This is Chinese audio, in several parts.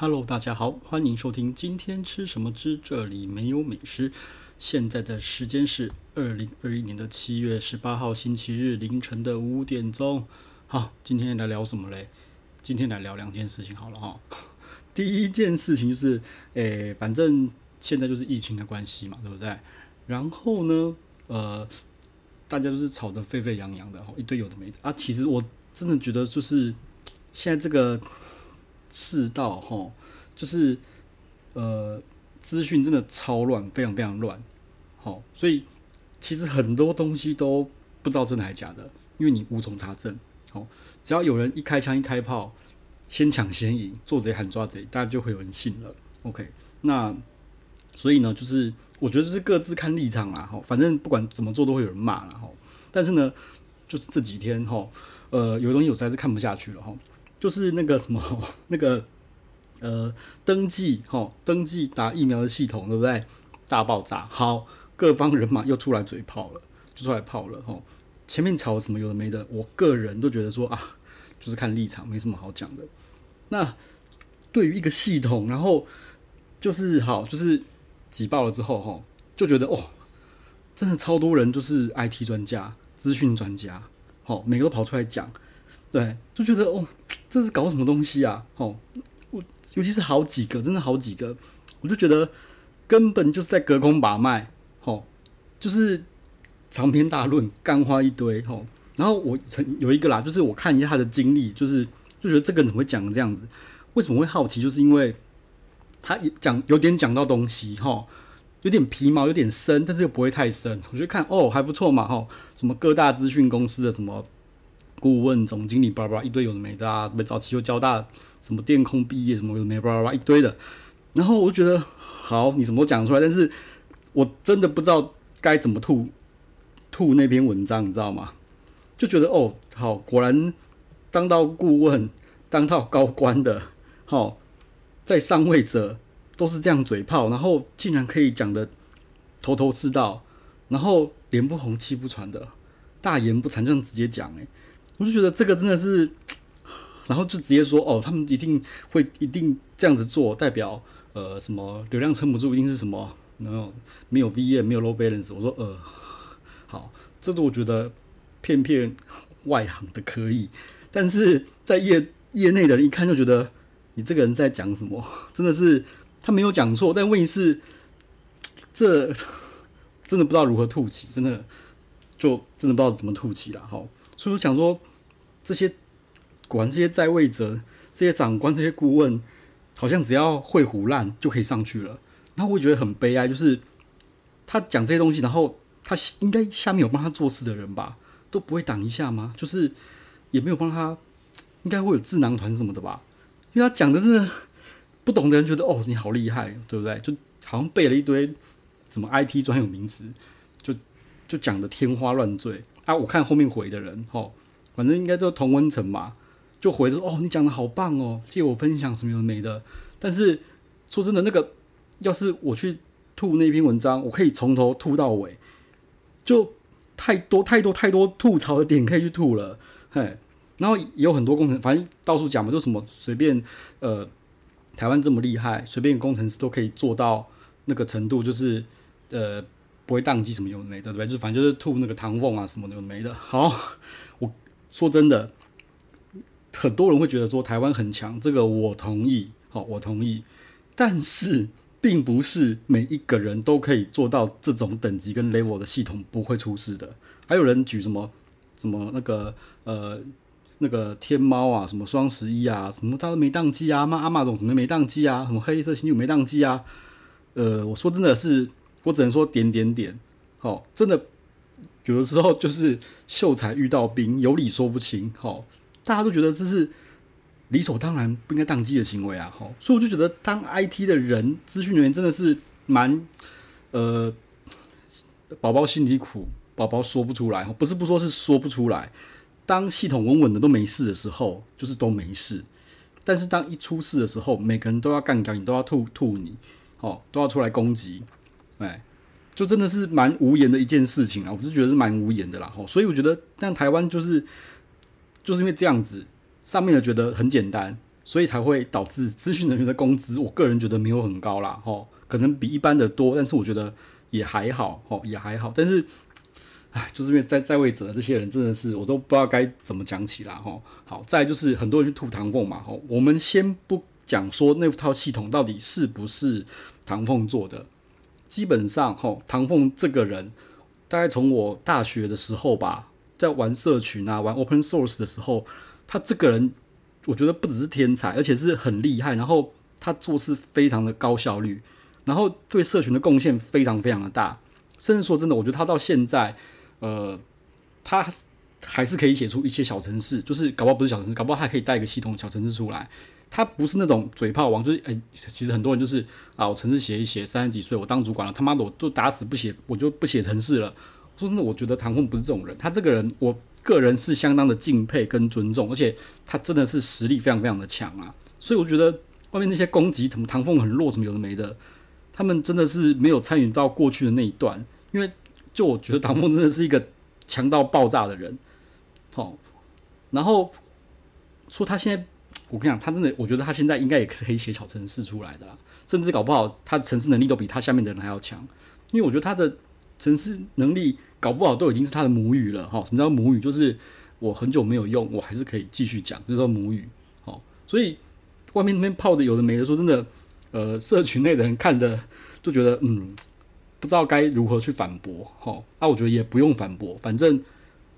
Hello，大家好，欢迎收听今天吃什么之这里没有美食。现在的时间是二零二一年的七月十八号星期日凌晨的五点钟。好，今天来聊什么嘞？今天来聊两件事情好了哈。第一件事情就是，诶，反正现在就是疫情的关系嘛，对不对？然后呢，呃，大家都是吵得沸沸扬扬的，一堆有的没的啊。其实我真的觉得，就是现在这个。世道哈，就是呃，资讯真的超乱，非常非常乱，好，所以其实很多东西都不知道真的还是假的，因为你无从查证，好，只要有人一开枪一开炮，先抢先赢，做贼喊抓贼，大家就会有人信了。OK，那所以呢，就是我觉得就是各自看立场啦，齁，反正不管怎么做都会有人骂了，齁，但是呢，就是这几天哈，呃，有东西我实在是看不下去了，哈。就是那个什么，那个呃，登记齁，登记打疫苗的系统，对不对？大爆炸，好，各方人马又出来嘴炮了，就出来炮了齁。前面吵什么有的没的，我个人都觉得说啊，就是看立场，没什么好讲的。那对于一个系统，然后就是好，就是挤爆了之后齁，就觉得哦，真的超多人就是 IT 专家、资讯专家，哦，每个都跑出来讲，对，就觉得哦。这是搞什么东西啊？哦，我尤其是好几个，真的好几个，我就觉得根本就是在隔空把脉，哦，就是长篇大论，干花一堆，哦，然后我曾有一个啦，就是我看一下他的经历，就是就觉得这个人怎么会讲这样子？为什么会好奇？就是因为他讲有点讲到东西，哈，有点皮毛，有点深，但是又不会太深。我觉得看哦还不错嘛，哈，什么各大资讯公司的什么。顾问总经理，巴拉巴拉一堆有的没的啊，没早期又交大什么电控毕业，什么有的没巴拉巴一堆的。然后我就觉得好，你什么都讲出来，但是我真的不知道该怎么吐吐那篇文章，你知道吗？就觉得哦，好，果然当到顾问、当到高官的，好，在上位者都是这样嘴炮，然后竟然可以讲得头头是道，然后脸不红气不喘的，大言不惭这样直接讲，诶。我就觉得这个真的是，然后就直接说哦，他们一定会一定这样子做，代表呃什么流量撑不住，一定是什么没有没有 VM 没有 low balance。我说呃好，这个我觉得骗骗外行的可以，但是在业业内的人一看就觉得你这个人在讲什么，真的是他没有讲错，但问题是这 真的不知道如何吐起，真的就真的不知道怎么吐起了哈。所以我想说，这些果然这些在位者、这些长官、这些顾问，好像只要会胡烂就可以上去了。然后我觉得很悲哀，就是他讲这些东西，然后他应该下面有帮他做事的人吧，都不会挡一下吗？就是也没有帮他，应该会有智囊团什么的吧？因为他讲的是不懂的人觉得哦，你好厉害，对不对？就好像背了一堆什么 IT 专有名词，就讲的天花乱坠。啊，我看后面回的人，吼，反正应该都同温层嘛，就回说，哦，你讲的好棒哦，借我分享什么有的没的。但是说真的，那个要是我去吐那篇文章，我可以从头吐到尾，就太多太多太多吐槽的点可以去吐了，嘿。然后也有很多工程，反正到处讲嘛，就什么随便，呃，台湾这么厉害，随便工程师都可以做到那个程度，就是呃。不会宕机什么有的没的，对不对？就反正就是吐那个唐凤啊什么的有的没的。好，我说真的，很多人会觉得说台湾很强，这个我同意，好，我同意。但是，并不是每一个人都可以做到这种等级跟 level 的系统不会出事的。还有人举什么什么那个呃那个天猫啊，什么双十一啊，什么他都没宕机啊，妈 Amazon 怎么没宕机啊？什么黑色星期五没宕机啊？呃，我说真的是。我只能说点点点，好，真的有的时候就是秀才遇到兵，有理说不清，好，大家都觉得这是理所当然不应该当机的行为啊，好，所以我就觉得当 IT 的人，资讯人员真的是蛮，呃，宝宝心里苦，宝宝说不出来，不是不说是说不出来，当系统稳稳的都没事的时候，就是都没事，但是当一出事的时候，每个人都要干掉你，都要吐吐你，哦，都要出来攻击。哎，就真的是蛮无言的一件事情啊！我不是觉得是蛮无言的啦，吼，所以我觉得，但台湾就是就是因为这样子，上面的觉得很简单，所以才会导致资讯人员的工资，我个人觉得没有很高啦，吼，可能比一般的多，但是我觉得也还好，吼，也还好。但是，唉，就是因为在在位者的这些人真的是，我都不知道该怎么讲起啦，吼。好，再就是很多人去吐唐凤嘛，吼，我们先不讲说那套系统到底是不是唐凤做的，基本上，吼，唐凤这个人，大概从我大学的时候吧，在玩社群啊，玩 Open Source 的时候，他这个人。我觉得不只是天才，而且是很厉害。然后他做事非常的高效率，然后对社群的贡献非常非常的大。甚至说真的，我觉得他到现在，呃，他还是可以写出一些小程式，就是搞不好不是小程式，搞不好还可以带一个系统小程式出来。他不是那种嘴炮王，就是哎，其实很多人就是啊，我程式写一写，三十几岁我当主管了，他妈的我都打死不写，我就不写程式了。说真的，我觉得唐凤不是这种人，他这个人我。个人是相当的敬佩跟尊重，而且他真的是实力非常非常的强啊，所以我觉得外面那些攻击什么唐凤很弱什么有的没的，他们真的是没有参与到过去的那一段，因为就我觉得唐凤真的是一个强到爆炸的人，哦，然后说他现在，我跟你讲，他真的，我觉得他现在应该也可以写小程式出来的啦，甚至搞不好他的程式能力都比他下面的人还要强，因为我觉得他的程式能力。搞不好都已经是他的母语了哈。什么叫母语？就是我很久没有用，我还是可以继续讲，就是说母语。哦，所以外面那边泡的有的没的，说真的，呃，社群内的人看的就觉得，嗯，不知道该如何去反驳。好，那我觉得也不用反驳，反正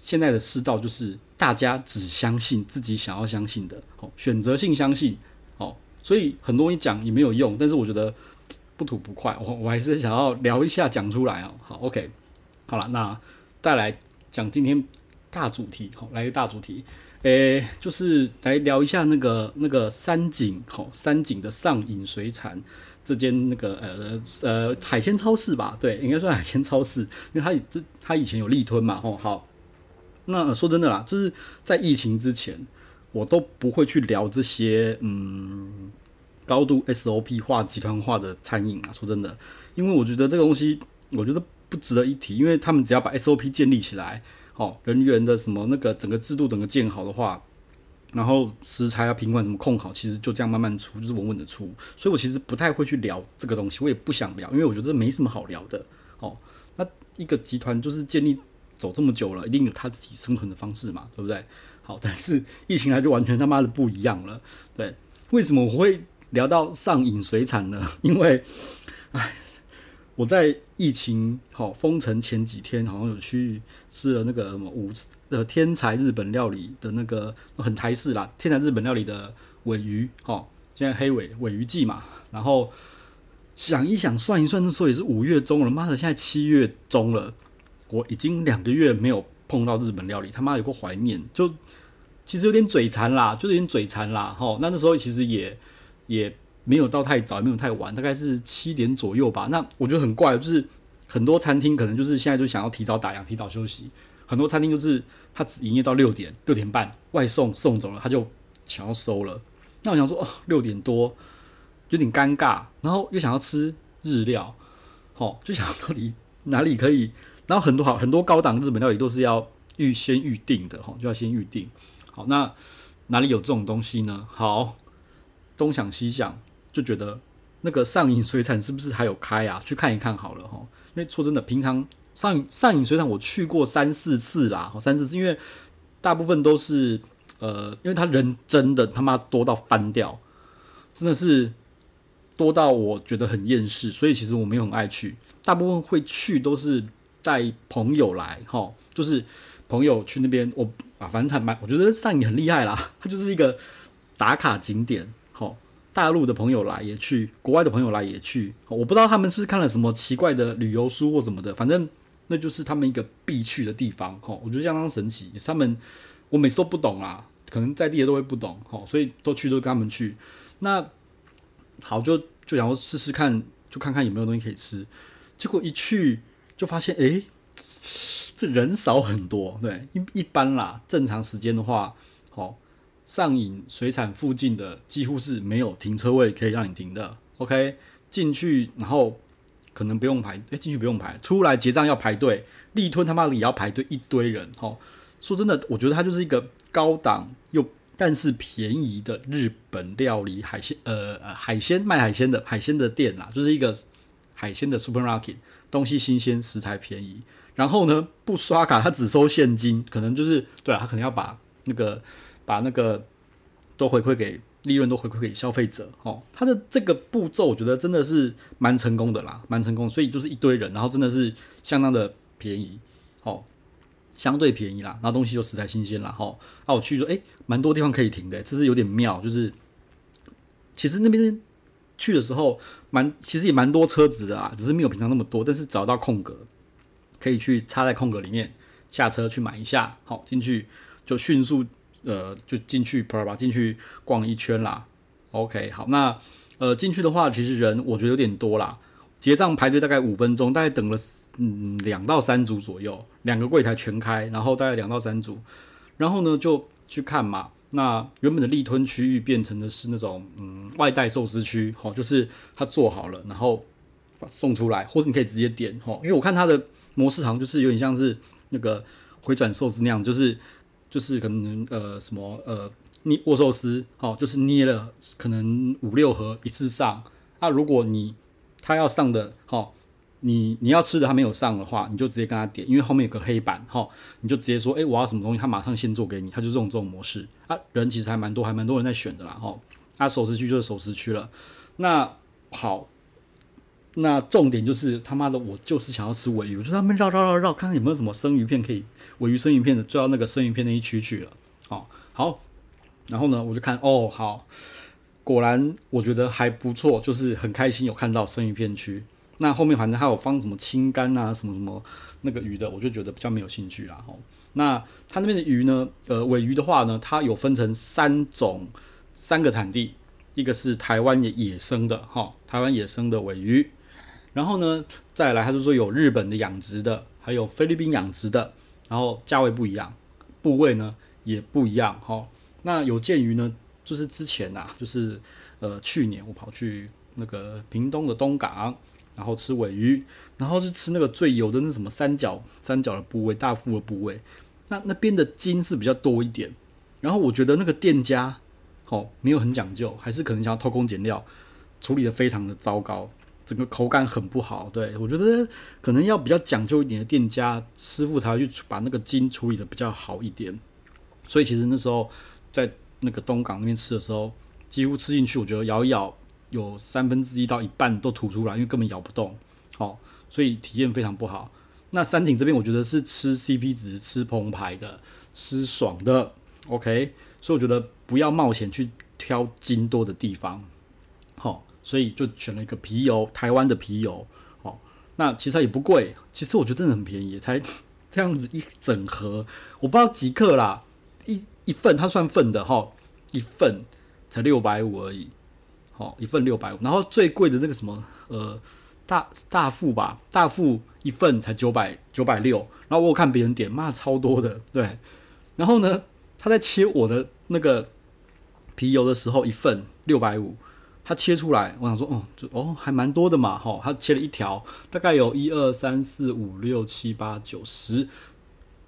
现在的世道就是大家只相信自己想要相信的，好，选择性相信。好，所以很多东西讲也没有用，但是我觉得不吐不快，我我还是想要聊一下讲出来哦。好，OK。好了，那再来讲今天大主题，好，来个大主题，诶、就是来聊一下那个那个三井，好，三井的上引水产这间那个呃呃海鲜超市吧，对，应该算海鲜超市，因为它这它以前有立吞嘛，吼，好，那说真的啦，就是在疫情之前，我都不会去聊这些嗯高度 SOP 化、集团化的餐饮啊，说真的，因为我觉得这个东西，我觉得。不值得一提，因为他们只要把 SOP 建立起来，哦，人员的什么那个整个制度整个建好的话，然后食材啊、品管什么控好，其实就这样慢慢出，就是稳稳的出。所以我其实不太会去聊这个东西，我也不想聊，因为我觉得没什么好聊的。哦，那一个集团就是建立走这么久了，一定有他自己生存的方式嘛，对不对？好，但是疫情来就完全他妈的不一样了。对，为什么我会聊到上引水产呢？因为，唉。我在疫情好封城前几天，好像有去吃了那个什么五呃天才日本料理的那个很台式啦，天才日本料理的尾鱼，哈，现在黑尾尾鱼季嘛，然后想一想算一算，那时候也是五月中了，妈的，现在七月中了，我已经两个月没有碰到日本料理，他妈有个怀念，就其实有点嘴馋啦，就有点嘴馋啦，哈，那那时候其实也也。没有到太早，也没有太晚，大概是七点左右吧。那我觉得很怪，就是很多餐厅可能就是现在就想要提早打烊、提早休息。很多餐厅就是他只营业到六点、六点半，外送送走了，他就想要收了。那我想说，哦，六点多有点尴尬，然后又想要吃日料，好、哦，就想到底哪里可以。然后很多好很多高档日本料理都是要预先预定的，哈、就要先预定。好，那哪里有这种东西呢？好，东想西想。就觉得那个上影水产是不是还有开啊？去看一看好了哈。因为说真的，平常上上影水产我去过三四次啦，三四次，因为大部分都是呃，因为他人真的他妈多到翻掉，真的是多到我觉得很厌世，所以其实我没有很爱去。大部分会去都是带朋友来哈，就是朋友去那边，我啊，反正他蛮，我觉得上瘾很厉害啦，它就是一个打卡景点。大陆的朋友来也去，国外的朋友来也去，我不知道他们是不是看了什么奇怪的旅游书或什么的，反正那就是他们一个必去的地方，哈，我觉得相当神奇。他们我每次都不懂啊，可能在地的都会不懂，哈，所以都去都跟他们去。那好，就就想说试试看，就看看有没有东西可以吃。结果一去就发现，诶，这人少很多，对，一一般啦，正常时间的话，好。上影水产附近的几乎是没有停车位可以让你停的。OK，进去然后可能不用排，诶，进去不用排，出来结账要排队。立吞他妈的也要排队，一堆人。哦，说真的，我觉得它就是一个高档又但是便宜的日本料理海鲜，呃，海鲜卖海鲜的海鲜的店啦，就是一个海鲜的 supermarket，东西新鲜，食材便宜。然后呢，不刷卡，他只收现金，可能就是对啊，他可能要把那个把那个都回馈给利润都回馈给消费者哦。他的这个步骤，我觉得真的是蛮成功的啦，蛮成功。所以就是一堆人，然后真的是相当的便宜哦。相对便宜啦，然后东西就食材新鲜啦。哈。那我去说，诶，蛮多地方可以停的，这是有点妙。就是其实那边去的时候，蛮其实也蛮多车子的啊，只是没有平常那么多。但是找到空格，可以去插在空格里面，下车去买一下，好进去就迅速呃就进去啪啪进去逛一圈啦。OK，好，那呃进去的话，其实人我觉得有点多啦。结账排队大概五分钟，大概等了嗯两到三组左右，两个柜台全开，然后大概两到三组，然后呢就去看嘛。那原本的立吞区域变成的是那种嗯外带寿司区，哦，就是它做好了，然后送出来，或者你可以直接点齁，因为我看它的模式好像就是有点像是那个回转寿司那样，就是就是可能呃什么呃捏握寿司，哦，就是捏了可能五六盒一次上，那、如果你他要上的，哈，你你要吃的他没有上的话，你就直接跟他点，因为后面有个黑板，哈，你就直接说，诶，我要什么东西，他马上先做给你，他就这种这种模式啊，人其实还蛮多，还蛮多人在选的啦，哈，啊，熟食区就是熟食区了，那好，那重点就是他妈的，我就是想要吃尾鱼，我就他们绕绕绕绕，看看有没有什么生鱼片可以，尾鱼生鱼片的，就到那个生鱼片那一区去了，哦，好，然后呢，我就看，哦，好。果然，我觉得还不错，就是很开心有看到生鱼片区。那后面反正还有放什么青干啊，什么什么那个鱼的，我就觉得比较没有兴趣啦。吼，那它那边的鱼呢？呃，尾鱼的话呢，它有分成三种，三个产地，一个是台湾野野生的，哈，台湾野生的尾鱼。然后呢，再来，他就说有日本的养殖的，还有菲律宾养殖的，然后价位不一样，部位呢也不一样，哈。那有鉴于呢。就是之前呐、啊，就是呃去年我跑去那个屏东的东港，然后吃尾鱼，然后是吃那个最油的那什么三角三角的部位，大腹的部位。那那边的筋是比较多一点，然后我觉得那个店家哦没有很讲究，还是可能想要偷工减料，处理的非常的糟糕，整个口感很不好。对，我觉得可能要比较讲究一点的店家师傅才会去把那个筋处理的比较好一点。所以其实那时候在。那个东港那边吃的时候，几乎吃进去，我觉得咬一咬，有三分之一到一半都吐出来，因为根本咬不动，好，所以体验非常不好。那三井这边，我觉得是吃 CP 值、吃澎湃的、吃爽的，OK，所以我觉得不要冒险去挑筋多的地方，好，所以就选了一个皮油，台湾的皮油，好，那其实也不贵，其实我觉得真的很便宜，才 这样子一整盒，我不知道几克啦，一。一份它算份的哈，一份才六百五而已，哦，一份六百五，然后最贵的那个什么呃大大腹吧，大腹一份才九百九百六，然后我有看别人点，妈超多的，对，然后呢，他在切我的那个皮油的时候，一份六百五，他切出来，我想说，哦，就哦还蛮多的嘛，哈，他切了一条，大概有一二三四五六七八九十。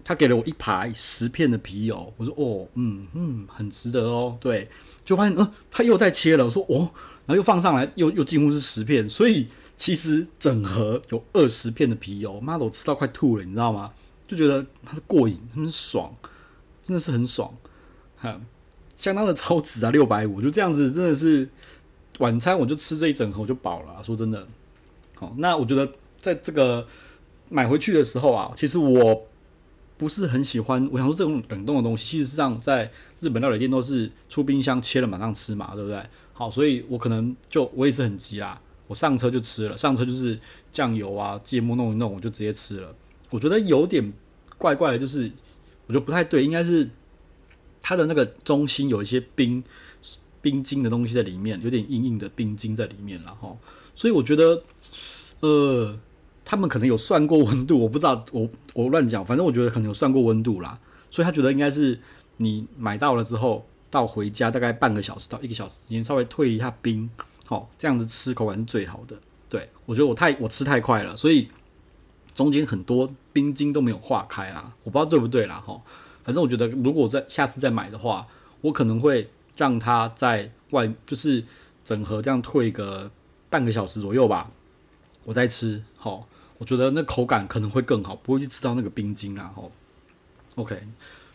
他给了我一排十片的皮油，我说哦，嗯嗯，很值得哦。对，就发现，呃，他又在切了。我说哦，然后又放上来，又又几乎是十片，所以其实整盒有二十片的皮油。妈的，我吃到快吐了，你知道吗？就觉得它的过瘾，很爽，真的是很爽，哈，相当的超值啊，六百五，就这样子，真的是晚餐我就吃这一整盒我就饱了。说真的，好，那我觉得在这个买回去的时候啊，其实我。不是很喜欢，我想说这种冷冻的东西，事实上在日本料理店都是出冰箱切了马上吃嘛，对不对？好，所以我可能就我也是很急啦，我上车就吃了，上车就是酱油啊、芥末弄一弄，我就直接吃了。我觉得有点怪怪的，就是我觉得不太对，应该是它的那个中心有一些冰冰晶的东西在里面，有点硬硬的冰晶在里面了哈，所以我觉得呃。他们可能有算过温度，我不知道，我我乱讲，反正我觉得可能有算过温度啦，所以他觉得应该是你买到了之后，到回家大概半个小时到一个小时之间，稍微退一下冰，好，这样子吃口感是最好的。对，我觉得我太我吃太快了，所以中间很多冰晶都没有化开啦，我不知道对不对啦，哈，反正我觉得如果再下次再买的话，我可能会让它在外，就是整盒这样退个半个小时左右吧，我再吃。好，我觉得那口感可能会更好，不会去吃到那个冰晶啊。好，OK，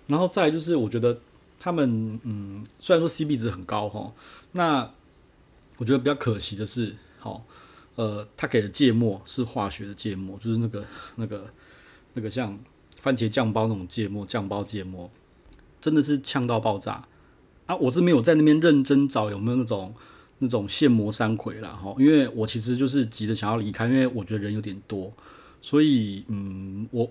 然后再就是我觉得他们嗯，虽然说 CP 值很高哈，那我觉得比较可惜的是，好，呃，他给的芥末是化学的芥末，就是那个那个那个像番茄酱包那种芥末，酱包芥末，真的是呛到爆炸啊！我是没有在那边认真找有没有那种那种现磨山葵啦。哈，因为我其实就是急着想要离开，因为我觉得人有点多，所以嗯，我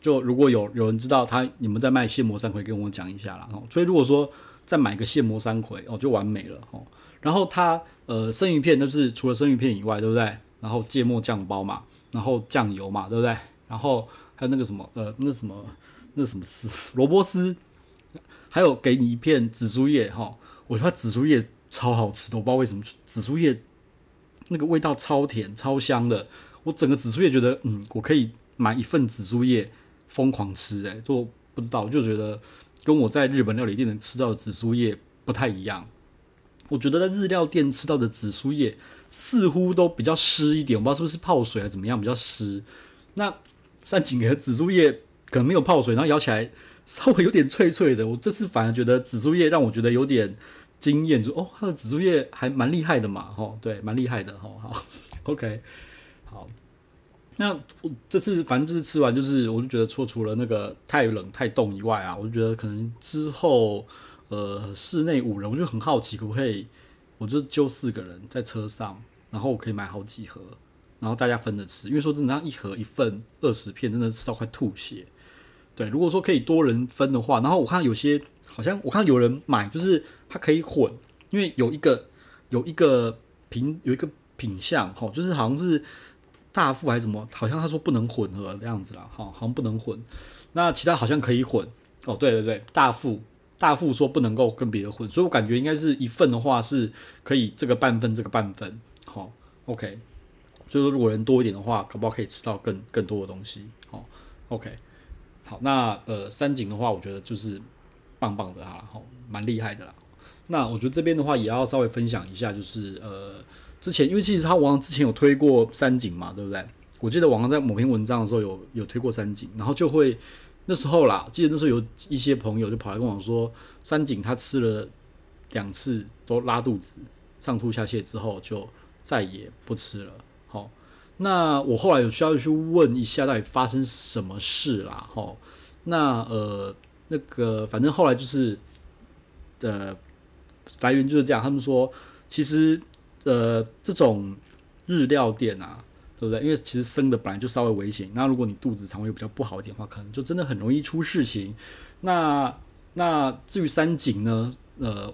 就如果有有人知道他你们在卖现磨山葵，跟我讲一下啦。哈，所以如果说再买个现磨山葵哦，就完美了哈。然后它呃生鱼片，就是除了生鱼片以外，对不对？然后芥末酱包嘛，然后酱油嘛，对不对？然后还有那个什么呃那什么那什么丝萝卜丝，还有给你一片紫苏叶哈。我觉得紫苏叶超好吃的，我不知道为什么紫苏叶那个味道超甜超香的。我整个紫苏叶觉得嗯，我可以买一份紫苏叶疯狂吃诶，就不知道就觉得跟我在日本料理店能吃到的紫苏叶不太一样。我觉得在日料店吃到的紫苏叶似乎都比较湿一点，我不知道是不是泡水还怎么样，比较湿。那三井的紫苏叶可能没有泡水，然后咬起来稍微有点脆脆的。我这次反而觉得紫苏叶让我觉得有点惊艳，就哦，它的紫苏叶还蛮厉害的嘛，吼，对，蛮厉害的，吼，好，OK，好。那我这次反正就是吃完，就是我就觉得除除了那个太冷太冻以外啊，我就觉得可能之后。呃，室内五人，我就很好奇，可不可以，我就揪四个人在车上，然后我可以买好几盒，然后大家分着吃。因为说真的，那一盒一份二十片，真的吃到快吐血。对，如果说可以多人分的话，然后我看有些好像我看有人买，就是它可以混，因为有一个有一个品有一个品相，哈，就是好像是大富还是什么，好像他说不能混合这样子啦，哈，好像不能混。那其他好像可以混。哦，对对对，大富。大富说不能够跟别的混，所以我感觉应该是一份的话是可以这个半份这个半份，好，OK。所以说如果人多一点的话，可不可以吃到更更多的东西？好，OK。好，那呃三井的话，我觉得就是棒棒的哈，好，蛮厉害的啦。那我觉得这边的话也要稍微分享一下，就是呃之前因为其实他网上之前有推过三井嘛，对不对？我记得网上在某篇文章的时候有有推过三井，然后就会。那时候啦，记得那时候有一些朋友就跑来跟我说，三井他吃了两次都拉肚子，上吐下泻之后就再也不吃了。好，那我后来有需要去问一下到底发生什么事啦。好，那呃那个反正后来就是呃来源就是这样，他们说其实呃这种日料店啊。对不对？因为其实生的本来就稍微危险。那如果你肚子肠胃比较不好一点的话，可能就真的很容易出事情。那那至于三井呢？呃，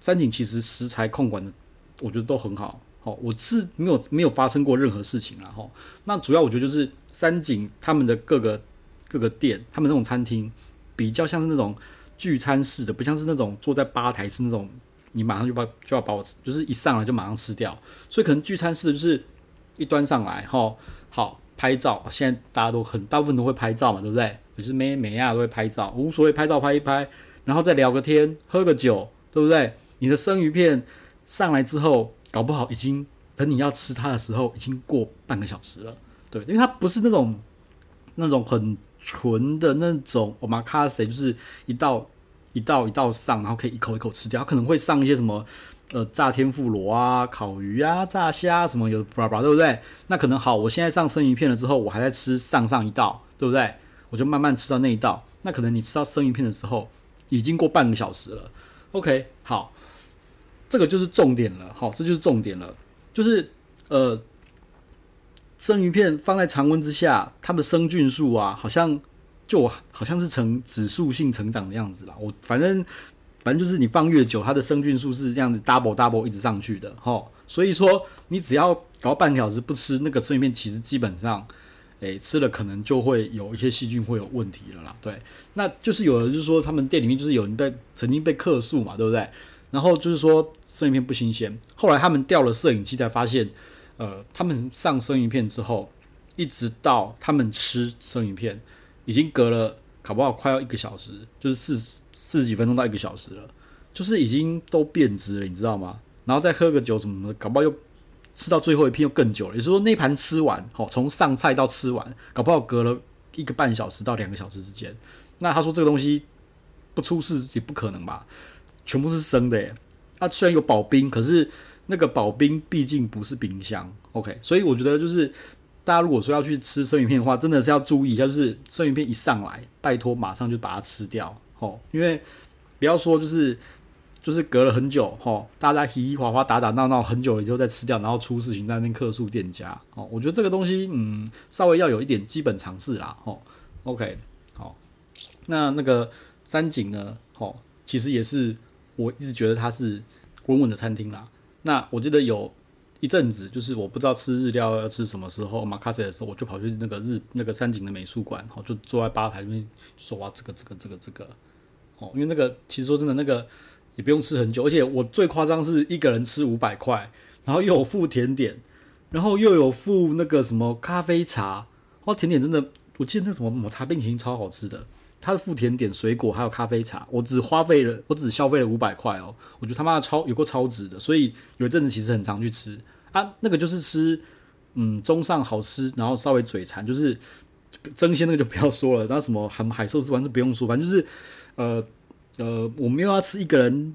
三井其实食材控管的，我觉得都很好。好，我是没有没有发生过任何事情了哈。那主要我觉得就是三井他们的各个各个店，他们那种餐厅比较像是那种聚餐式的，不像是那种坐在吧台是那种你马上就把就要把我就是一上来就马上吃掉。所以可能聚餐式的就是。一端上来，哈，好拍照。现在大家都很大部分都会拍照嘛，对不对？就是每每样都会拍照，无所谓，拍照拍一拍，然后再聊个天，喝个酒，对不对？你的生鱼片上来之后，搞不好已经等你要吃它的时候，已经过半个小时了，对，因为它不是那种那种很纯的那种 omakase，就是一道一道一道上，然后可以一口一口吃掉，可能会上一些什么。呃，炸天妇罗啊，烤鱼啊，炸虾什么有巴拉巴拉，对不对？那可能好，我现在上生鱼片了之后，我还在吃上上一道，对不对？我就慢慢吃到那一道。那可能你吃到生鱼片的时候，已经过半个小时了。OK，好，这个就是重点了。好，这就是重点了，就是呃，生鱼片放在常温之下，它的生菌数啊，好像就好像是呈指数性成长的样子啦。我反正。反正就是你放越久，它的生菌数是这样子 double double 一直上去的，吼。所以说你只要搞半个小时不吃那个生鱼片，其实基本上，诶、吃了可能就会有一些细菌会有问题了啦。对，那就是有人就是说他们店里面就是有人在曾经被客诉嘛，对不对？然后就是说生鱼片不新鲜，后来他们调了摄影机才发现，呃，他们上生鱼片之后，一直到他们吃生鱼片，已经隔了搞不好快要一个小时，就是四十。四十几分钟到一个小时了，就是已经都变质了，你知道吗？然后再喝个酒什么的，搞不好又吃到最后一片又更久了。也就是说，那盘吃完，好，从上菜到吃完，搞不好隔了一个半小时到两个小时之间。那他说这个东西不出事也不可能吧？全部是生的耶。它虽然有保冰，可是那个保冰毕竟不是冰箱。OK，所以我觉得就是。大家如果说要去吃生鱼片的话，真的是要注意一下，就是生鱼片一上来，拜托马上就把它吃掉，吼，因为不要说就是就是隔了很久，吼，大家嘻嘻哈哈打打闹闹很久了以后再吃掉，然后出事情在那边客诉店家，哦，我觉得这个东西，嗯，稍微要有一点基本常识啦，吼，OK，好，那那个三井呢，吼，其实也是我一直觉得它是稳稳的餐厅啦，那我记得有。一阵子就是我不知道吃日料要吃什么时候，马卡西的时候，我就跑去那个日那个三井的美术馆，然后，就坐在吧台那边说哇，这个这个这个这个，哦，因为那个其实说真的，那个也不用吃很久，而且我最夸张是一个人吃五百块，然后又有附甜点，然后又有附那个什么咖啡茶，哦，甜点真的，我记得那什么抹茶冰淇淋超好吃的。他的附甜点、水果还有咖啡茶，我只花费了，我只消费了五百块哦，我觉得他妈的超有够超值的，所以有一阵子其实很常去吃啊，那个就是吃，嗯，中上好吃，然后稍微嘴馋，就是争鲜那个就不要说了，那什么海海寿司完全不用说，反正就是，呃呃，我没有要吃一个人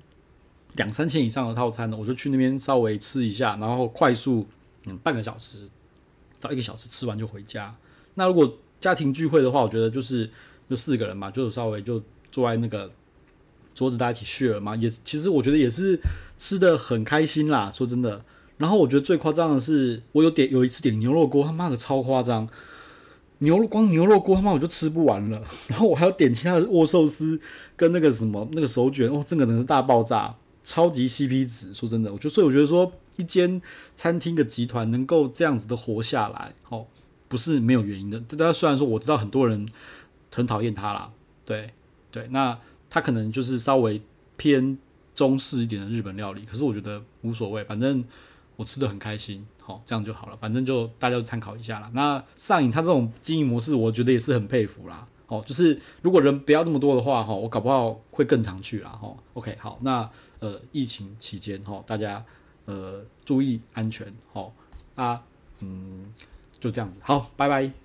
两三千以上的套餐的，我就去那边稍微吃一下，然后快速嗯半个小时到一个小时吃完就回家。那如果家庭聚会的话，我觉得就是。就四个人嘛，就稍微就坐在那个桌子，大家一起炫嘛，也其实我觉得也是吃得很开心啦。说真的，然后我觉得最夸张的是，我有点有一次点牛肉锅，他妈的超夸张，牛肉光牛肉锅他妈我就吃不完了，然后我还要点其他的握寿司跟那个什么那个手卷，哦，这个真的是大爆炸，超级 CP 值。说真的，我就所以我觉得说一间餐厅的集团能够这样子的活下来，哦，不是没有原因的。大家虽然说我知道很多人。很讨厌他啦，对对，那他可能就是稍微偏中式一点的日本料理，可是我觉得无所谓，反正我吃得很开心，好，这样就好了，反正就大家参考一下啦。那上瘾他这种经营模式，我觉得也是很佩服啦，哦，就是如果人不要那么多的话，哈，我搞不好会更常去啦，哈。OK，好，那呃，疫情期间，哈，大家呃注意安全，好啊，嗯，就这样子，好，拜拜。